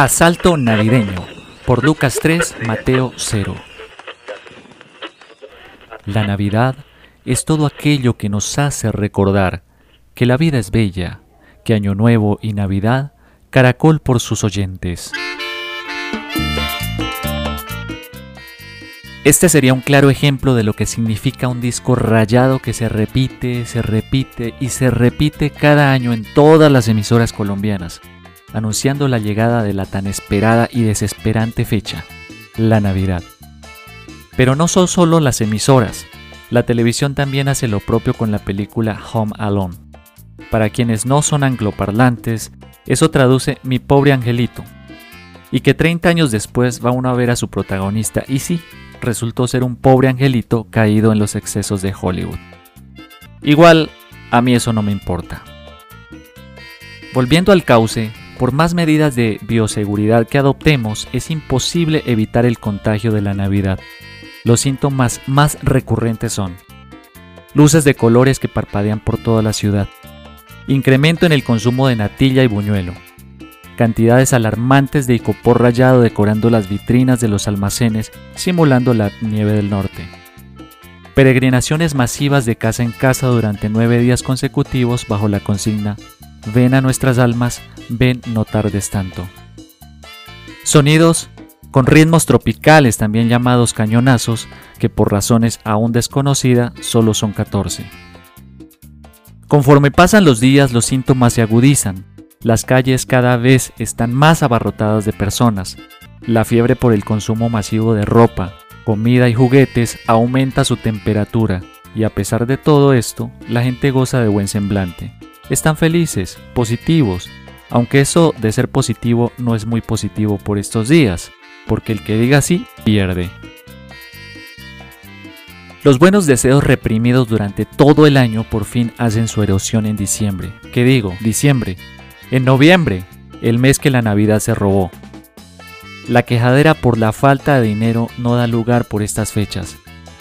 Asalto navideño por Lucas 3, Mateo 0. La Navidad es todo aquello que nos hace recordar que la vida es bella, que Año Nuevo y Navidad caracol por sus oyentes. Este sería un claro ejemplo de lo que significa un disco rayado que se repite, se repite y se repite cada año en todas las emisoras colombianas, anunciando la llegada de la tan esperada y desesperante fecha, la Navidad. Pero no son solo las emisoras, la televisión también hace lo propio con la película Home Alone. Para quienes no son angloparlantes, eso traduce mi pobre angelito. Y que 30 años después va uno a ver a su protagonista y sí, resultó ser un pobre angelito caído en los excesos de Hollywood. Igual, a mí eso no me importa. Volviendo al cauce, por más medidas de bioseguridad que adoptemos, es imposible evitar el contagio de la Navidad. Los síntomas más recurrentes son luces de colores que parpadean por toda la ciudad, incremento en el consumo de natilla y buñuelo, cantidades alarmantes de icopor rayado decorando las vitrinas de los almacenes, simulando la nieve del norte. Peregrinaciones masivas de casa en casa durante nueve días consecutivos bajo la consigna Ven a nuestras almas, ven no tardes tanto. Sonidos con ritmos tropicales también llamados cañonazos, que por razones aún desconocidas solo son 14. Conforme pasan los días los síntomas se agudizan, las calles cada vez están más abarrotadas de personas. La fiebre por el consumo masivo de ropa, comida y juguetes aumenta su temperatura y a pesar de todo esto, la gente goza de buen semblante. Están felices, positivos, aunque eso de ser positivo no es muy positivo por estos días, porque el que diga sí pierde. Los buenos deseos reprimidos durante todo el año por fin hacen su erosión en diciembre. ¿Qué digo? Diciembre, en noviembre, el mes que la Navidad se robó. La quejadera por la falta de dinero no da lugar por estas fechas.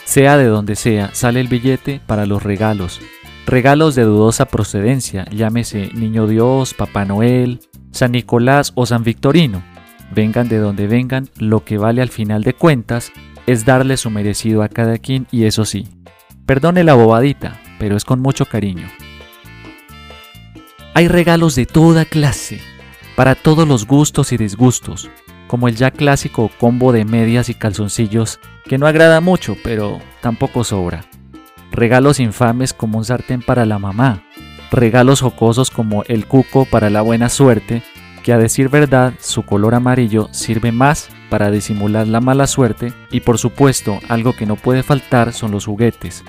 Sea de donde sea, sale el billete para los regalos. Regalos de dudosa procedencia, llámese Niño Dios, Papá Noel, San Nicolás o San Victorino. Vengan de donde vengan, lo que vale al final de cuentas es darle su merecido a cada quien y eso sí. Perdone la bobadita, pero es con mucho cariño. Hay regalos de toda clase, para todos los gustos y disgustos, como el ya clásico combo de medias y calzoncillos que no agrada mucho, pero tampoco sobra. Regalos infames como un sartén para la mamá, regalos jocosos como el cuco para la buena suerte, que a decir verdad su color amarillo sirve más para disimular la mala suerte y por supuesto algo que no puede faltar son los juguetes,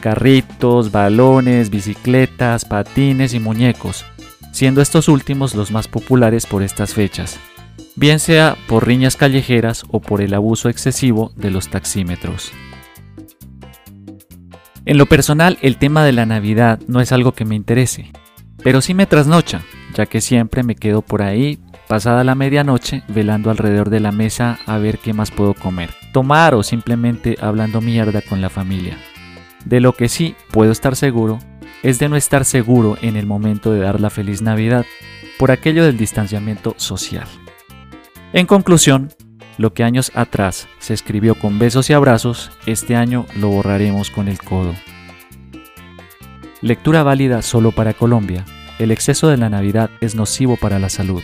carritos, balones, bicicletas, patines y muñecos, siendo estos últimos los más populares por estas fechas, bien sea por riñas callejeras o por el abuso excesivo de los taxímetros. En lo personal, el tema de la Navidad no es algo que me interese, pero sí me trasnocha, ya que siempre me quedo por ahí pasada la medianoche velando alrededor de la mesa a ver qué más puedo comer, tomar o simplemente hablando mierda con la familia. De lo que sí puedo estar seguro es de no estar seguro en el momento de dar la feliz Navidad, por aquello del distanciamiento social. En conclusión, lo que años atrás se escribió con besos y abrazos, este año lo borraremos con el codo. Lectura válida solo para Colombia. El exceso de la Navidad es nocivo para la salud.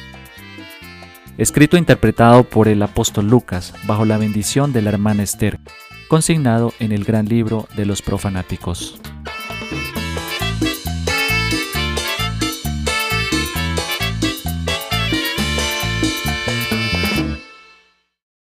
Escrito e interpretado por el apóstol Lucas bajo la bendición de la hermana Esther, consignado en el gran libro de los profanáticos.